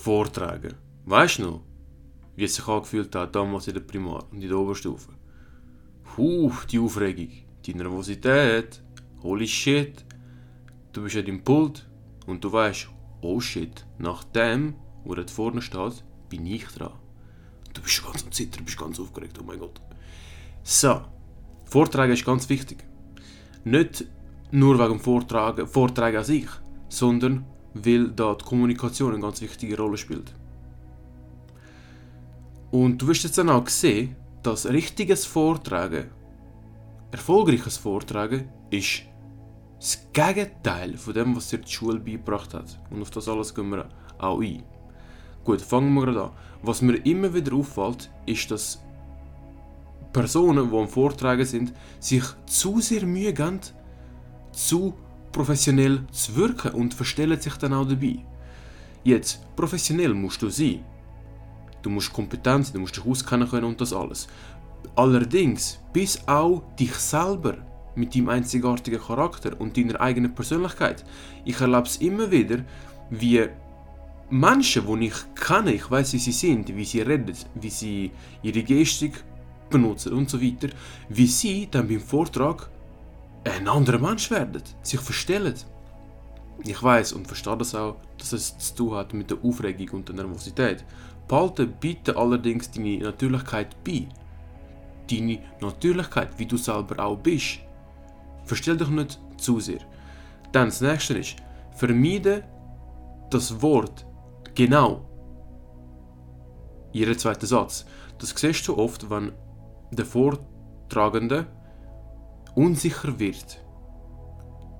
vortragen. Weißt du noch, wie es sich angefühlt hat damals in der Primar und in der Oberstufe? Huh, die Aufregung, die Nervosität, holy shit. Du bist an deinem Pult und du weißt, oh shit, nach dem, wo dort vorne steht, bin ich dran. Du bist ganz am Zittern, bist ganz aufgeregt, oh mein Gott. So, Vortragen ist ganz wichtig. Nicht nur wegen dem Vortragen, Vortragen an sich, sondern weil da die Kommunikation eine ganz wichtige Rolle spielt. Und du wirst jetzt dann auch sehen, dass richtiges Vortragen, erfolgreiches Vortragen, ist das Gegenteil von dem, was dir die Schule beigebracht hat. Und auf das alles gehen wir auch ein. Gut, fangen wir gerade an. Was mir immer wieder auffällt, ist, dass Personen, die am Vortragen sind, sich zu sehr Mühe geben, zu professionell zu wirken und verstellen sich dann auch dabei. Jetzt, professionell musst du sein. Du musst kompetent sein, du musst dich auskennen können und das alles. Allerdings, bis auch dich selber mit deinem einzigartigen Charakter und deiner eigenen Persönlichkeit. Ich erlebe es immer wieder, wie Menschen, die ich kenne, ich weiß, wie sie sind, wie sie reden, wie sie ihre Gestik benutzen und so weiter, wie sie dann beim Vortrag ein anderer Mensch werden, sich verstellen. Ich weiß und verstehe das auch, dass es zu tun hat mit der Aufregung und der Nervosität. Behalte bitte allerdings deine Natürlichkeit bei. Deine Natürlichkeit, wie du selber auch bist. Verstell dich nicht zu sehr. Dann das nächste ist, vermeide das Wort genau. Jeder zweite Satz. Das siehst du oft, wenn der Vortragende unsicher wird,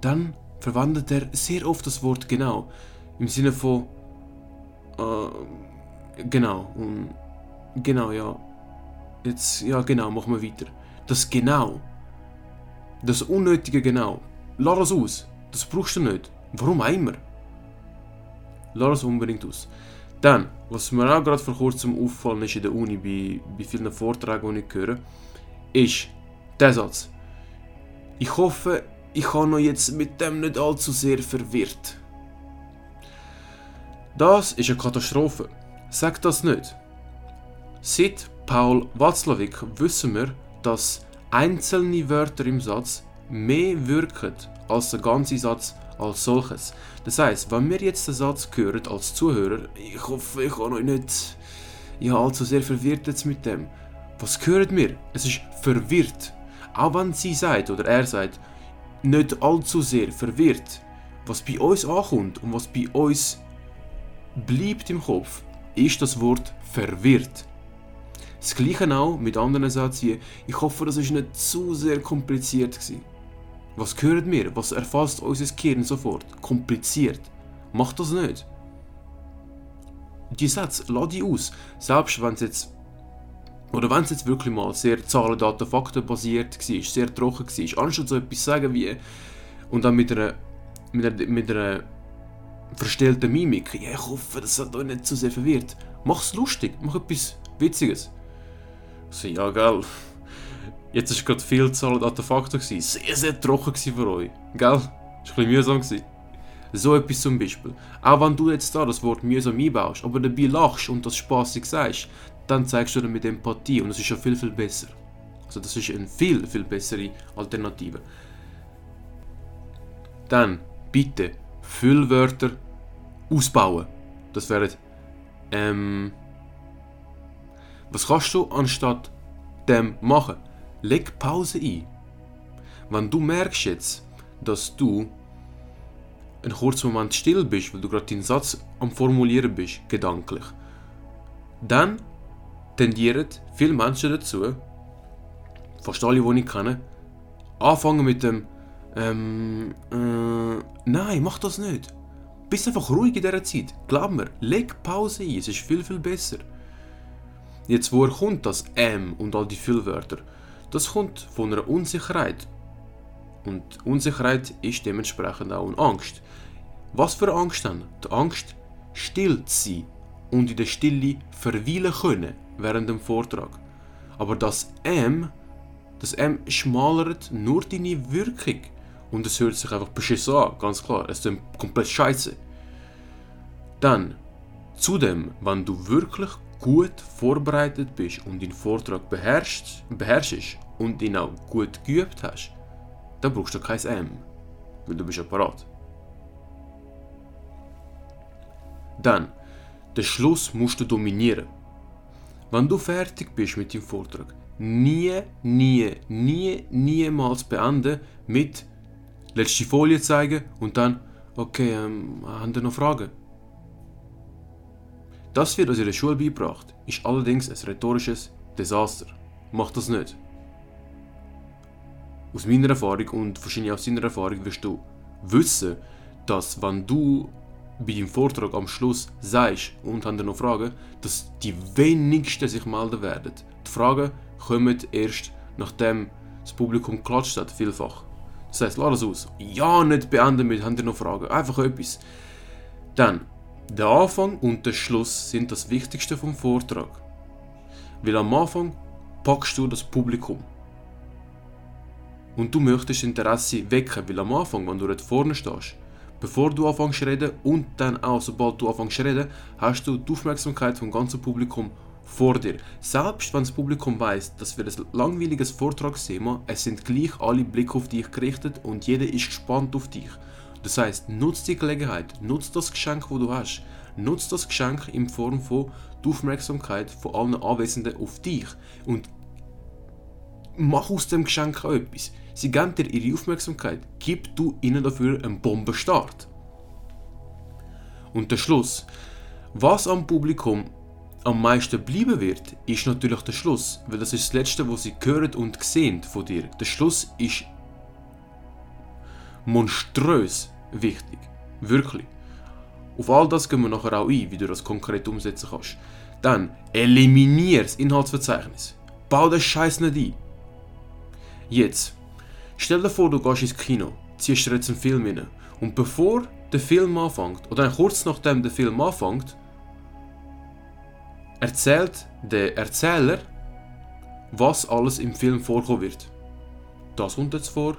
dann verwandelt er sehr oft das Wort genau. Im Sinne von äh, genau und genau, ja. Jetzt, ja genau, machen wir weiter. Das genau. Das unnötige genau. Lass das aus. Das brauchst du nicht. Warum immer? Lass es unbedingt aus. Dann, was mir auch gerade vor kurzem auffallen ist in der Uni, bei, bei vielen Vorträgen, die ich höre, ist der Satz. Ich hoffe, ich habe noch jetzt mit dem nicht allzu sehr verwirrt. Das ist eine Katastrophe. Sag das nicht. Seit Paul Watzlawick wissen wir, dass einzelne Wörter im Satz mehr wirken als der ganze Satz als solches. Das heißt, wenn wir jetzt den Satz hören als Zuhörer, ich hoffe, ich habe euch nicht ja, allzu sehr verwirrt jetzt mit dem. Was hören wir? Es ist verwirrt. Auch wenn sie sagt oder er sagt, nicht allzu sehr verwirrt. Was bei uns ankommt und was bei uns bleibt im Kopf, ist das Wort verwirrt. Das gleiche auch mit anderen Sätzen ich hoffe, das ist nicht zu sehr kompliziert gewesen. Was hören wir? Was erfasst unser Gehirn sofort? Kompliziert. Macht das nicht. Die Sätze, lass die aus. Selbst wenn es jetzt oder wenn es jetzt wirklich mal sehr Zahlen, Daten, Fakten basiert war, sehr trocken war, anstatt so etwas sagen wie und dann mit einer, mit einer, mit einer verstellten Mimik, ja, ich hoffe, das hat euch nicht zu sehr verwirrt. Mach es lustig, mach etwas Witziges. So, ja, gell. Jetzt war gerade viel Zahlen, Daten, Fakten. Gewesen. Sehr, sehr trocken für euch. Gell? Das war ein bisschen mühsam. Gewesen. So etwas zum Beispiel. Auch wenn du jetzt da das Wort mühsam einbaust, aber dabei lachst und das spaßig sagst, dann zeigst du damit Empathie und das ist schon viel, viel besser. Also das ist eine viel, viel bessere Alternative. Dann bitte Füllwörter ausbauen. Das wäre ähm, was kannst du anstatt dem machen? Leg Pause ein. Wenn du merkst jetzt, dass du einen kurzen Moment still bist, weil du gerade deinen Satz am Formulieren bist, gedanklich, dann tendieren viele Menschen dazu, fast alle, die ich kenne, anfangen mit dem ähm, äh, nein, mach das nicht. Bist einfach ruhig in dieser Zeit. Glaub mir, leg Pause ein, es ist viel, viel besser. Jetzt, woher kommt das M und all die Füllwörter? Das kommt von einer Unsicherheit. Und Unsicherheit ist dementsprechend auch eine Angst. Was für eine Angst dann? Die Angst, still zu sein und in der Stille verweilen können während dem Vortrag. Aber das M, das M schmalert nur deine Wirkung. Und es hört sich einfach beschissen an, ganz klar. Es ist komplett scheiße. Dann, Zudem, wenn du wirklich gut vorbereitet bist und den Vortrag beherrschst, beherrschst und ihn auch gut geübt hast, dann brauchst du kein M, weil du bist ja parat. Dann, den Schluss musst du dominieren. Wenn du fertig bist mit dem Vortrag, nie, nie, nie, niemals beenden mit letzte Folie zeigen und dann, okay, ähm, haben Sie noch Fragen? Das wird uns in der Schule beigebracht, ist allerdings ein rhetorisches Desaster. Mach das nicht. Aus meiner Erfahrung und wahrscheinlich aus deiner Erfahrung wirst du wissen, dass wenn du bei deinem Vortrag am Schluss sagst und haben noch Fragen, dass die wenigsten sich melden werden. Die Fragen kommen erst nachdem das Publikum geklatscht hat, vielfach. Das heisst, lass es aus. Ja, nicht beenden mit, haben noch Fragen. Einfach etwas. Dann, der Anfang und der Schluss sind das Wichtigste vom Vortrag. Weil am Anfang packst du das Publikum. Und du möchtest Interesse wecken, weil am Anfang, wenn du dort vorne stehst, bevor du anfängst zu reden und dann auch sobald du anfängst zu reden, hast du die Aufmerksamkeit vom ganzen Publikum vor dir. Selbst wenn das Publikum weiß, dass wir ein langweiliges Vortragsthema, es sind gleich alle Blicke auf dich gerichtet und jeder ist gespannt auf dich. Das heißt, nutz die Gelegenheit, nutz das Geschenk, wo du hast. Nutz das Geschenk in Form von die Aufmerksamkeit von allen Anwesenden auf dich und mach aus dem Geschenk auch etwas. Sie geben dir ihre Aufmerksamkeit, gib du ihnen dafür einen Bombenstart. Und der Schluss. Was am Publikum am meisten bleiben wird, ist natürlich der Schluss, weil das ist das Letzte, was sie hören und sehen von dir. Der Schluss ist monströs wichtig. Wirklich. Auf all das gehen wir nachher auch ein, wie du das konkret umsetzen kannst. Dann eliminier das Inhaltsverzeichnis. Bau den Scheiß nicht ein. Jetzt, stell dir vor, du gehst ins Kino, ziehst dir jetzt einen Film rein und bevor der Film anfängt, oder kurz nachdem der Film anfängt, erzählt der Erzähler, was alles im Film vorkommen wird. Das kommt jetzt vor,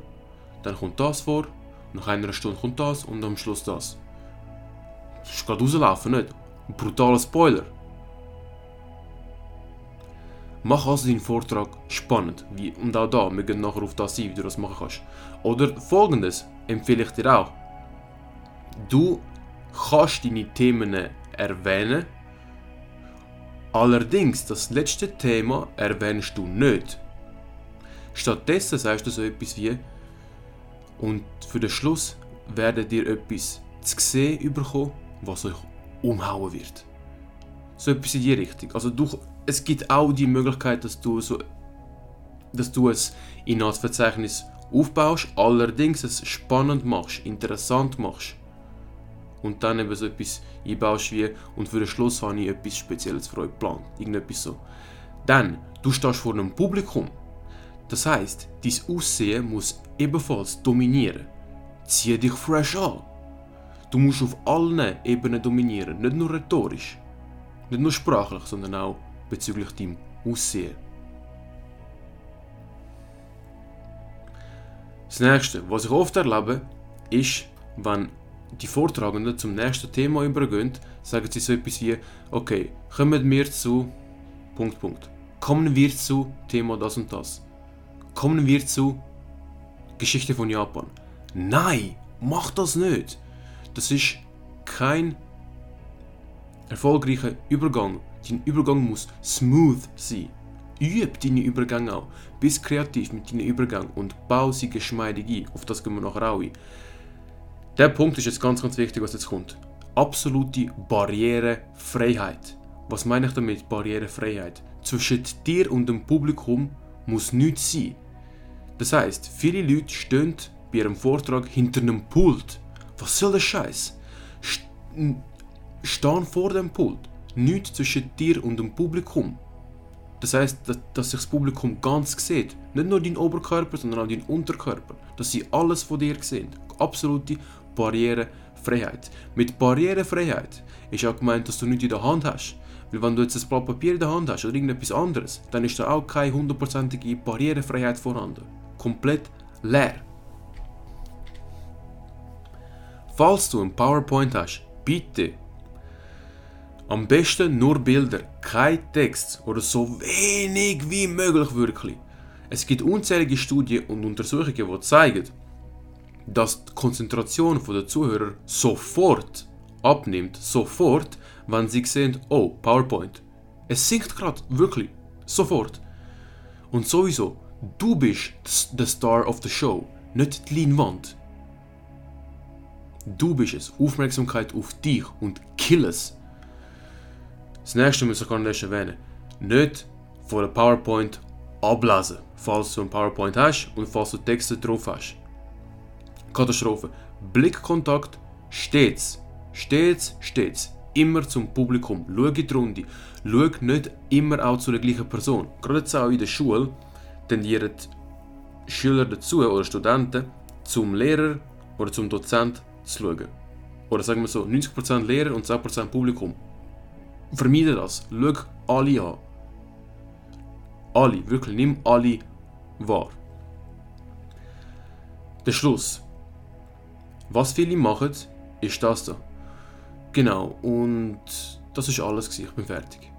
dann kommt das vor, nach einer Stunde kommt das und am Schluss das. Das ist gerade rauslaufen, nicht? Ein brutaler Spoiler. Mach also deinen Vortrag spannend. Wie, und auch da, wir gehen nachher auf das ein, wie du das machen kannst. Oder folgendes empfehle ich dir auch. Du kannst deine Themen erwähnen, allerdings das letzte Thema erwähnst du nicht. Stattdessen sagst du so etwas wie, und für den Schluss werdet ihr etwas zu sehen bekommen, was euch umhauen wird. So etwas in die Richtung. Also du, es gibt auch die Möglichkeit, dass du so dass du ein Inhaltsverzeichnis aufbaust, allerdings es spannend machst, interessant machst. Und dann eben so etwas einbaust wie, und für den Schluss habe ich etwas Spezielles für euch geplant. Irgendetwas so. Dann, du stehst vor einem Publikum. Das heißt, dein Aussehen muss ebenfalls dominieren. Zieh dich fresh an. Du musst auf allen Ebenen dominieren, nicht nur rhetorisch, nicht nur sprachlich, sondern auch bezüglich deinem Aussehen. Das nächste, was ich oft erlebe, ist, wenn die Vortragenden zum nächsten Thema übergehen, sagen sie so etwas wie, okay, kommen wir zu Punkt, Punkt. Kommen wir zu Thema das und das. Kommen wir zu Geschichte von Japan. Nein, mach das nicht. Das ist kein erfolgreicher Übergang. Dein Übergang muss smooth sein. Üb deine Übergänge auch. Bist kreativ mit deinen Übergängen und bau sie geschmeidig ein. Auf das gehen wir nachher auch ein. Der Punkt ist jetzt ganz, ganz wichtig, was jetzt kommt. Absolute Barrierefreiheit. Was meine ich damit, Barrierefreiheit? Zwischen dir und dem Publikum muss nichts sein. Das heißt, viele Leute stehen bei ihrem Vortrag hinter einem Pult. Was soll der Scheiß? Stehen vor dem Pult. Nichts zwischen dir und dem Publikum. Das heißt, dass, dass sich das Publikum ganz sieht. Nicht nur dein Oberkörper, sondern auch dein Unterkörper. Dass sie alles von dir sehen. Absolute Barrierefreiheit. Mit Barrierefreiheit ist auch gemeint, dass du nichts in der Hand hast. Weil wenn du jetzt ein Blatt Papier in der Hand hast oder irgendetwas anderes, dann ist da auch keine hundertprozentige Barrierefreiheit vorhanden komplett leer. Falls du ein PowerPoint hast, bitte Am besten nur Bilder, kein Text oder so wenig wie möglich wirklich. Es gibt unzählige Studien und Untersuchungen, die zeigen, dass die Konzentration der Zuhörer sofort abnimmt, sofort, wenn sie sehen, oh, PowerPoint. Es sinkt gerade, wirklich, sofort. Und sowieso, du bist der Star of the Show, nicht die Leinwand. Du bist es, Aufmerksamkeit auf dich und kill es. Das nächste ich gar nicht erwähnen. Nicht von der PowerPoint ablesen, falls du ein PowerPoint hast und falls du Texte drauf hast. Katastrophe. Blickkontakt stets, stets, stets, immer zum Publikum. Schau in die Runde. Schau nicht immer auch zu der gleichen Person. Gerade jetzt auch in der Schule tendieren Schüler dazu oder Studenten zum Lehrer oder zum Dozent zu schauen. Oder sagen wir so, 90% Lehrer und 10% Publikum. Vermeide das. Schau alle an. Alle, wirklich, nimm alle wahr. Der Schluss. Was viele machen, ist das da. Genau, und das ist alles. Gewesen. Ich bin fertig.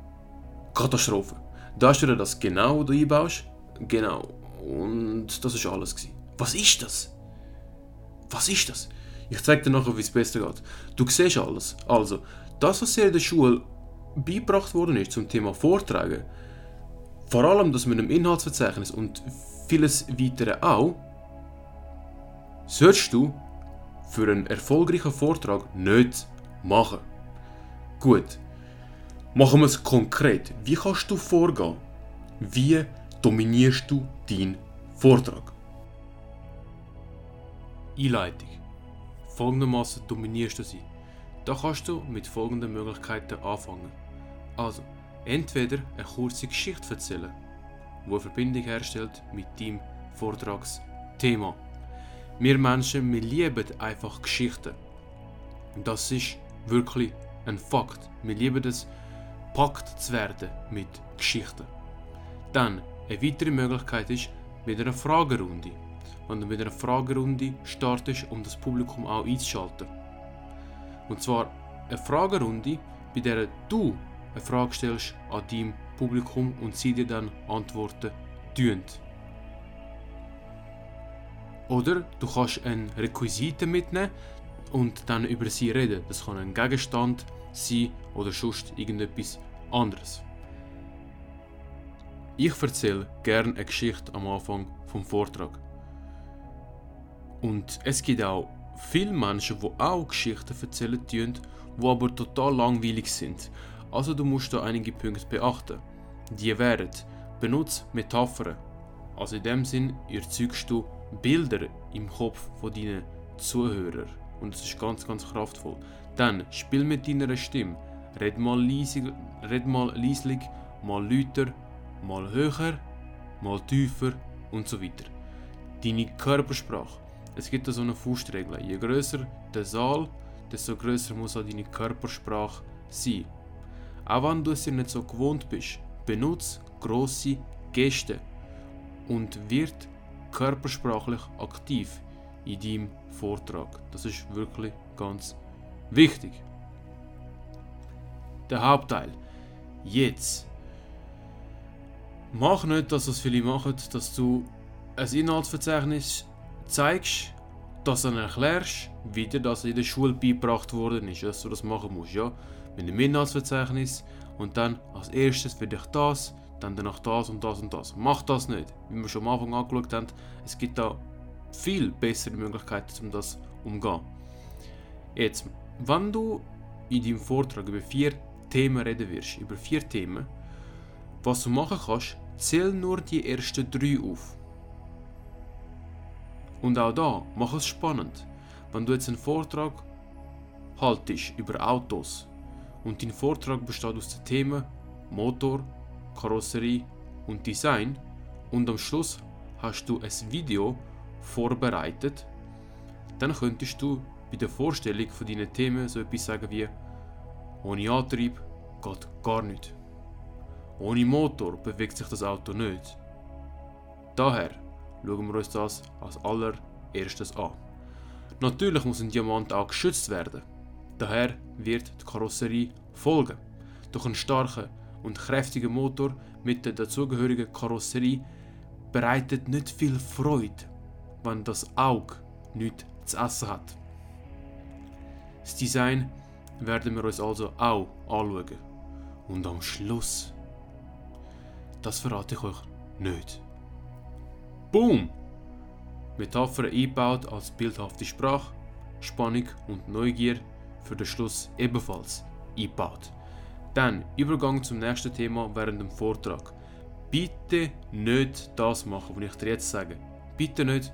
Katastrophe. Da hast du das genau, was du einbaust. Genau. Und das ist alles. Gewesen. Was ist das? Was ist das? Ich zeig dir nachher, wie es besser geht. Du siehst alles. Also, das, was dir in der Schule beigebracht worden ist zum Thema Vortragen, vor allem das mit einem Inhaltsverzeichnis und vieles weitere auch, solltest du für einen erfolgreichen Vortrag nicht machen. Gut, machen wir es konkret. Wie kannst du vorgehen? Wie dominierst du deinen Vortrag? Einleitung. Folgendermaßen dominierst du sie. Da kannst du mit folgenden Möglichkeiten anfangen. Also, entweder eine kurze Geschichte erzählen, die eine Verbindung herstellt mit deinem Vortragsthema. Wir Menschen, wir lieben einfach Geschichten. Das ist wirklich ein Fakt. Wir lieben es, packt zu werden mit Geschichten. Dann, eine weitere Möglichkeit ist mit einer Fragerunde. Wenn du mit einer Fragerunde startest, um das Publikum auch einzuschalten. Und zwar eine Fragerunde, bei der du eine Frage stellst an deinem Publikum und sie dir dann Antworten tun. Oder du kannst eine Requisite mitnehmen und dann über sie reden. Das kann ein Gegenstand sein oder sonst irgendetwas anderes. Ich erzähle gerne eine Geschichte am Anfang vom Vortrag. Und es gibt auch viele Menschen, die auch Geschichten erzählen, die aber total langweilig sind. Also du musst da einige Punkte beachten. Die wären, benutze Metaphern. Also in dem Sinn erzeugst du Bilder im Kopf von deinen Zuhörern. Und das ist ganz, ganz kraftvoll. Dann spiel mit deiner Stimme. Red mal leisig, red mal leislich, mal lauter, mal höher, mal tiefer und so weiter. Deine Körpersprache. Es gibt da so eine Faustregel. Je größer der Saal, desto größer muss auch deine Körpersprache sein. Auch wenn du es dir nicht so gewohnt bist, benutze grosse Geste und wird körpersprachlich aktiv in deinem Vortrag. Das ist wirklich ganz wichtig. Der Hauptteil. Jetzt. Mach nicht, dass das viele machen, dass du ein Inhaltsverzeichnis zeigst, das dann erklärst, wie dir das in der Schule beigebracht worden ist, dass du das machen musst. Ja? Mit dem Inhaltsverzeichnis und dann als erstes werde ich das, dann danach das und das und das. Mach das nicht. Wie wir schon am Anfang angeschaut haben, es gibt da viel bessere Möglichkeiten, um das umzugehen. Jetzt, wenn du in deinem Vortrag über vier Themen reden wirst, über vier Themen, was du machen kannst, zähl nur die ersten drei auf. Und auch da, mach es spannend. Wenn du jetzt einen Vortrag haltest über Autos und dein Vortrag besteht aus den Themen Motor, Karosserie und Design und am Schluss hast du ein Video vorbereitet, dann könntest du bei der Vorstellung von deinen Themen so etwas sagen wie ohne Antrieb geht gar nicht. Ohne Motor bewegt sich das Auto nicht. Daher schauen wir uns das als allererstes an. Natürlich muss ein Diamant auch geschützt werden. Daher wird die Karosserie folgen. Doch ein starker und kräftiger Motor mit der dazugehörigen Karosserie bereitet nicht viel Freude, wenn das Auge nichts zu essen hat. Das Design werden wir uns also auch anschauen. Und am Schluss, das verrate ich euch nicht. Boom! Metapher eingebaut als bildhafte Sprache, Spannung und Neugier für den Schluss ebenfalls eingebaut. Dann Übergang zum nächsten Thema während dem Vortrag. Bitte nicht das machen, was ich dir jetzt sage. Bitte nicht.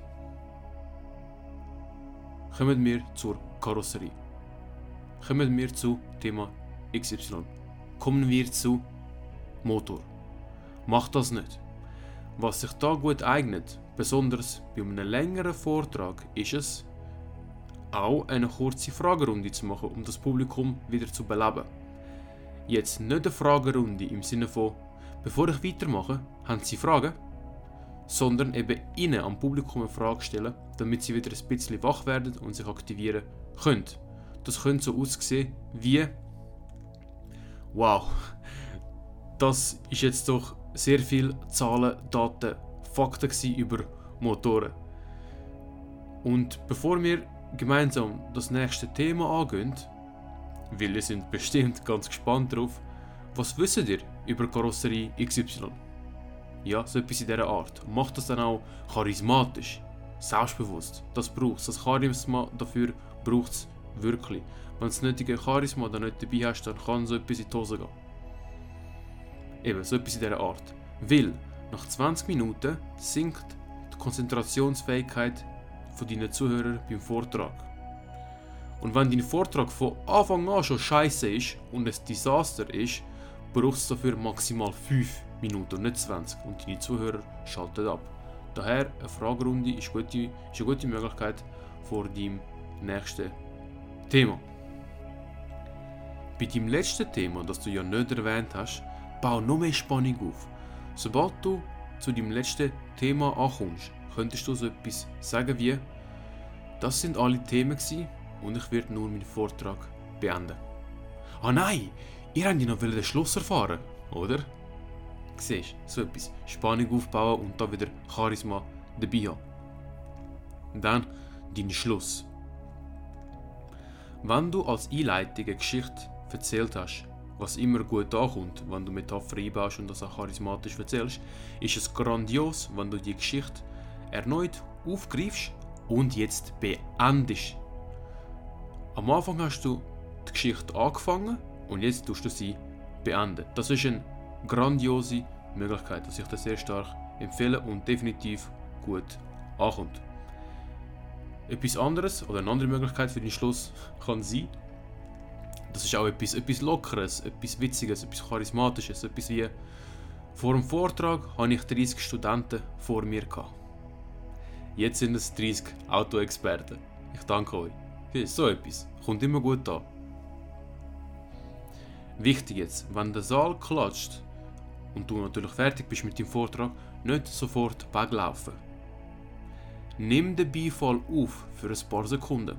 Kommen wir zur Karosserie. Kommen wir zu Thema XY. Kommen wir zu Motor. Macht das nicht. Was sich da gut eignet, besonders bei einem längeren Vortrag, ist es, auch eine kurze Fragerunde zu machen, um das Publikum wieder zu beleben. Jetzt nicht eine Fragerunde im Sinne von, bevor ich weitermache, haben Sie Fragen? Sondern eben Ihnen am Publikum eine Frage stellen, damit Sie wieder ein bisschen wach werden und sich aktivieren können. Das könnte so aussehen wie, wow, das ist jetzt doch sehr viel Zahlen, Daten, Fakten über Motoren. Und bevor wir gemeinsam das nächste Thema angehen, weil ihr sind bestimmt ganz gespannt drauf, was wisst ihr über Karosserie XY? Ja, so etwas in dieser Art. Macht das dann auch charismatisch, selbstbewusst. Das braucht es. Das Charisma dafür braucht es wirklich. Wenn du das nötige Charisma dann nicht dabei hast, dann kann so etwas in die Hose gehen. Eben, so etwas in dieser Art. Weil nach 20 Minuten sinkt die Konzentrationsfähigkeit von deinen Zuhörern beim Vortrag. Und wenn dein Vortrag von Anfang an schon scheiße ist und ein Desaster ist, braucht es dafür maximal 5 Minuten und nicht 20 und deine Zuhörer schalten ab. Daher eine Fragerunde ist, gute, ist eine gute Möglichkeit vor deinem nächsten Thema. Bei deinem letzten Thema, das du ja nicht erwähnt hast, bau noch mehr Spannung auf. Sobald du zu deinem letzten Thema ankommst, könntest du so etwas sagen wie, das sind alle Themen und ich werde nur meinen Vortrag beenden. Ah nein, ihr habt ja noch den Schluss erfahren, oder? Siehst so etwas. Spannung aufbauen und da wieder Charisma dabei haben. Dann dein Schluss. Wenn du als Einleitung eine Geschichte erzählt hast, was immer gut ankommt, wenn du Metaphern einbaust und das auch charismatisch erzählst, ist es grandios, wenn du die Geschichte erneut aufgreifst und jetzt beendest. Am Anfang hast du die Geschichte angefangen und jetzt tust du sie beenden. Das ist eine grandiose Möglichkeit, dass ich das sehr stark empfehle und definitiv gut ankommt. Etwas anderes oder eine andere Möglichkeit für den Schluss kann sein, das ist auch etwas, etwas Lockeres, etwas Witziges, etwas Charismatisches, etwas wie vor dem Vortrag hatte ich 30 Studenten vor mir. Jetzt sind es 30 Autoexperten. Ich danke euch. So etwas kommt immer gut an. Wichtig jetzt, wenn der Saal klatscht und du natürlich fertig bist mit dem Vortrag, nicht sofort weglaufen. Nimm den Beifall auf für ein paar Sekunden.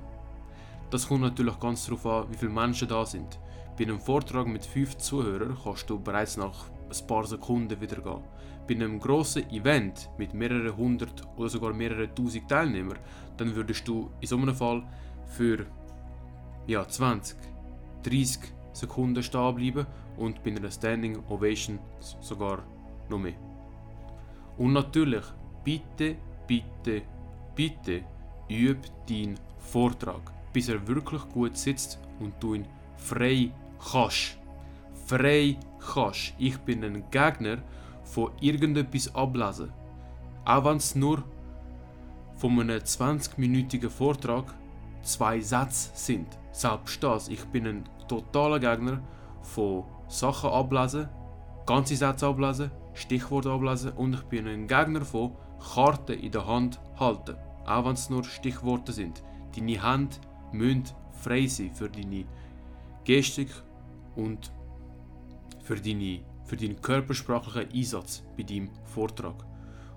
Das kommt natürlich ganz darauf an, wie viele Menschen da sind. Bei einem Vortrag mit 5 Zuhörern kannst du bereits nach ein paar Sekunden wieder gehen. Bei einem grossen Event mit mehreren hundert oder sogar mehreren tausend Teilnehmern, dann würdest du in so einem Fall für ja, 20, 30 Sekunden stehen bleiben und bei einer Standing Ovation sogar noch mehr. Und natürlich, bitte, bitte, bitte üb deinen Vortrag, bis er wirklich gut sitzt und du ihn frei kannst. Frei kannst. Ich bin ein Gegner von irgendetwas ablesen. Auch wenn es nur von einem 20-minütigen Vortrag zwei Sätze sind. Selbst das. Ich bin ein totaler Gegner von Sachen ablesen, ganze Sätze ablesen, Stichworte ablesen und ich bin ein Gegner von Karten in der Hand halten. Auch wenn es nur Stichworte sind. Deine Hände müssen frei sein für deine Gestik und für, deine, für deinen körpersprachlichen Einsatz bei deinem Vortrag.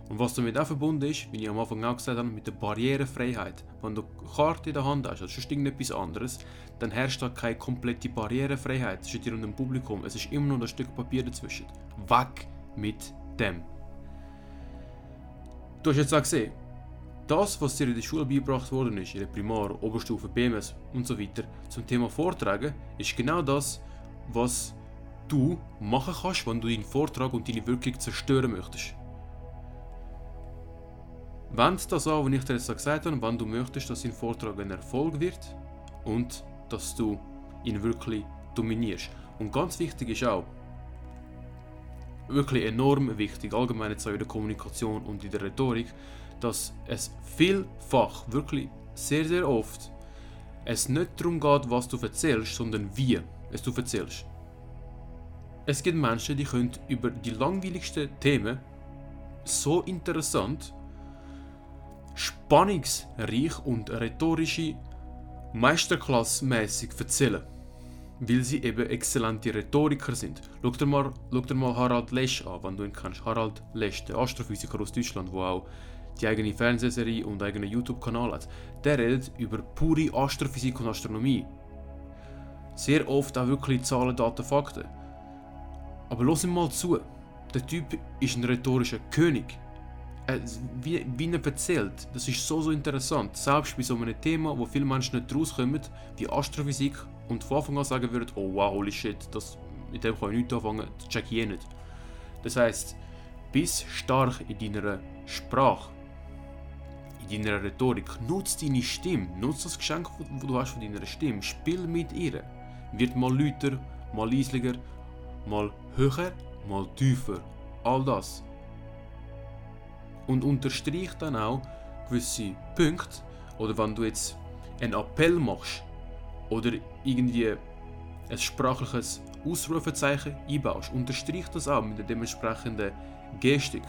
Und was damit auch verbunden ist, wie ich am Anfang auch gesagt habe, mit der Barrierefreiheit. Wenn du eine Karte in der Hand hast, also irgendetwas anderes, dann herrscht da keine komplette Barrierefreiheit zwischen dir und dem Publikum. Es ist immer nur ein Stück Papier dazwischen. Weg mit dem. Du hast jetzt auch gesehen, das, was dir in der Schule beigebracht worden ist, in der Primar, Oberstufe, BMS und so weiter, zum Thema Vortragen, ist genau das, was du machen kannst, wenn du deinen Vortrag und deine Wirkung zerstören möchtest. Wend das an, was ich dir jetzt gesagt habe, wenn du möchtest, dass dein Vortrag ein Erfolg wird und dass du ihn wirklich dominierst. Und ganz wichtig ist auch, wirklich enorm wichtig, allgemein jetzt auch in der Kommunikation und in der Rhetorik, dass es vielfach, wirklich sehr, sehr oft, es nicht darum geht, was du erzählst, sondern wie es du erzählst. Es gibt Menschen, die können über die langweiligsten Themen so interessant spannungsreich und rhetorische Meisterklassmäßig erzählen. Weil sie eben exzellente Rhetoriker sind. Schau dir mal, schau dir mal Harald Lesch an, wenn du ihn kennst. Harald Lesch, der Astrophysiker aus Deutschland, der auch die eigene Fernsehserie und eigenen YouTube-Kanal hat. Der redet über pure Astrophysik und Astronomie. Sehr oft auch wirklich Zahlen, Daten, Fakten. Aber los ihm mal zu. Der Typ ist ein rhetorischer König äh, wie, wie er erzählt, das ist so, so interessant. Selbst bei so einem Thema, wo viele Menschen nicht rauskommen, wie Astrophysik, und von Anfang an sagen würden, oh wow, holy shit, das, mit dem kann ich nichts anfangen, das check ich eh nicht. Das heisst, bist stark in deiner Sprache, in deiner Rhetorik. Nutz deine Stimme, nutz das Geschenk, das du hast von deiner Stimme. Spiel mit ihr. Wird mal lauter, mal leislicher, mal höher, mal tiefer. All das und unterstreicht dann auch gewisse Punkte. Oder wenn du jetzt einen Appell machst oder irgendwie ein sprachliches Ausrufezeichen einbaust, unterstreicht das auch mit der dementsprechenden Gestik.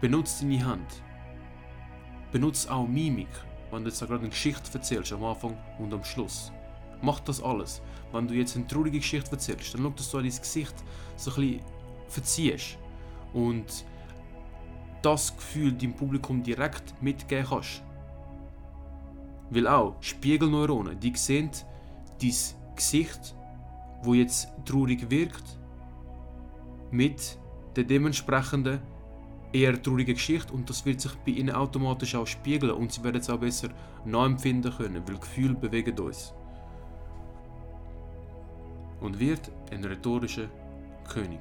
Benutze deine Hand. Benutze auch Mimik, wenn du jetzt gerade eine Geschichte erzählst, am Anfang und am Schluss. Mach das alles. Wenn du jetzt eine traurige Geschichte erzählst, dann schau, dass du dein Gesicht so ein bisschen verziehst und das Gefühl dem Publikum direkt mitgeben kannst. Weil auch Spiegelneuronen, die sehen dein Gesicht, wo jetzt traurig wirkt, mit der dementsprechenden eher traurigen Geschichte und das wird sich bei ihnen automatisch auch spiegeln und sie werden es auch besser nachempfinden können, weil Gefühle bewegen uns. Und wird ein rhetorischer König.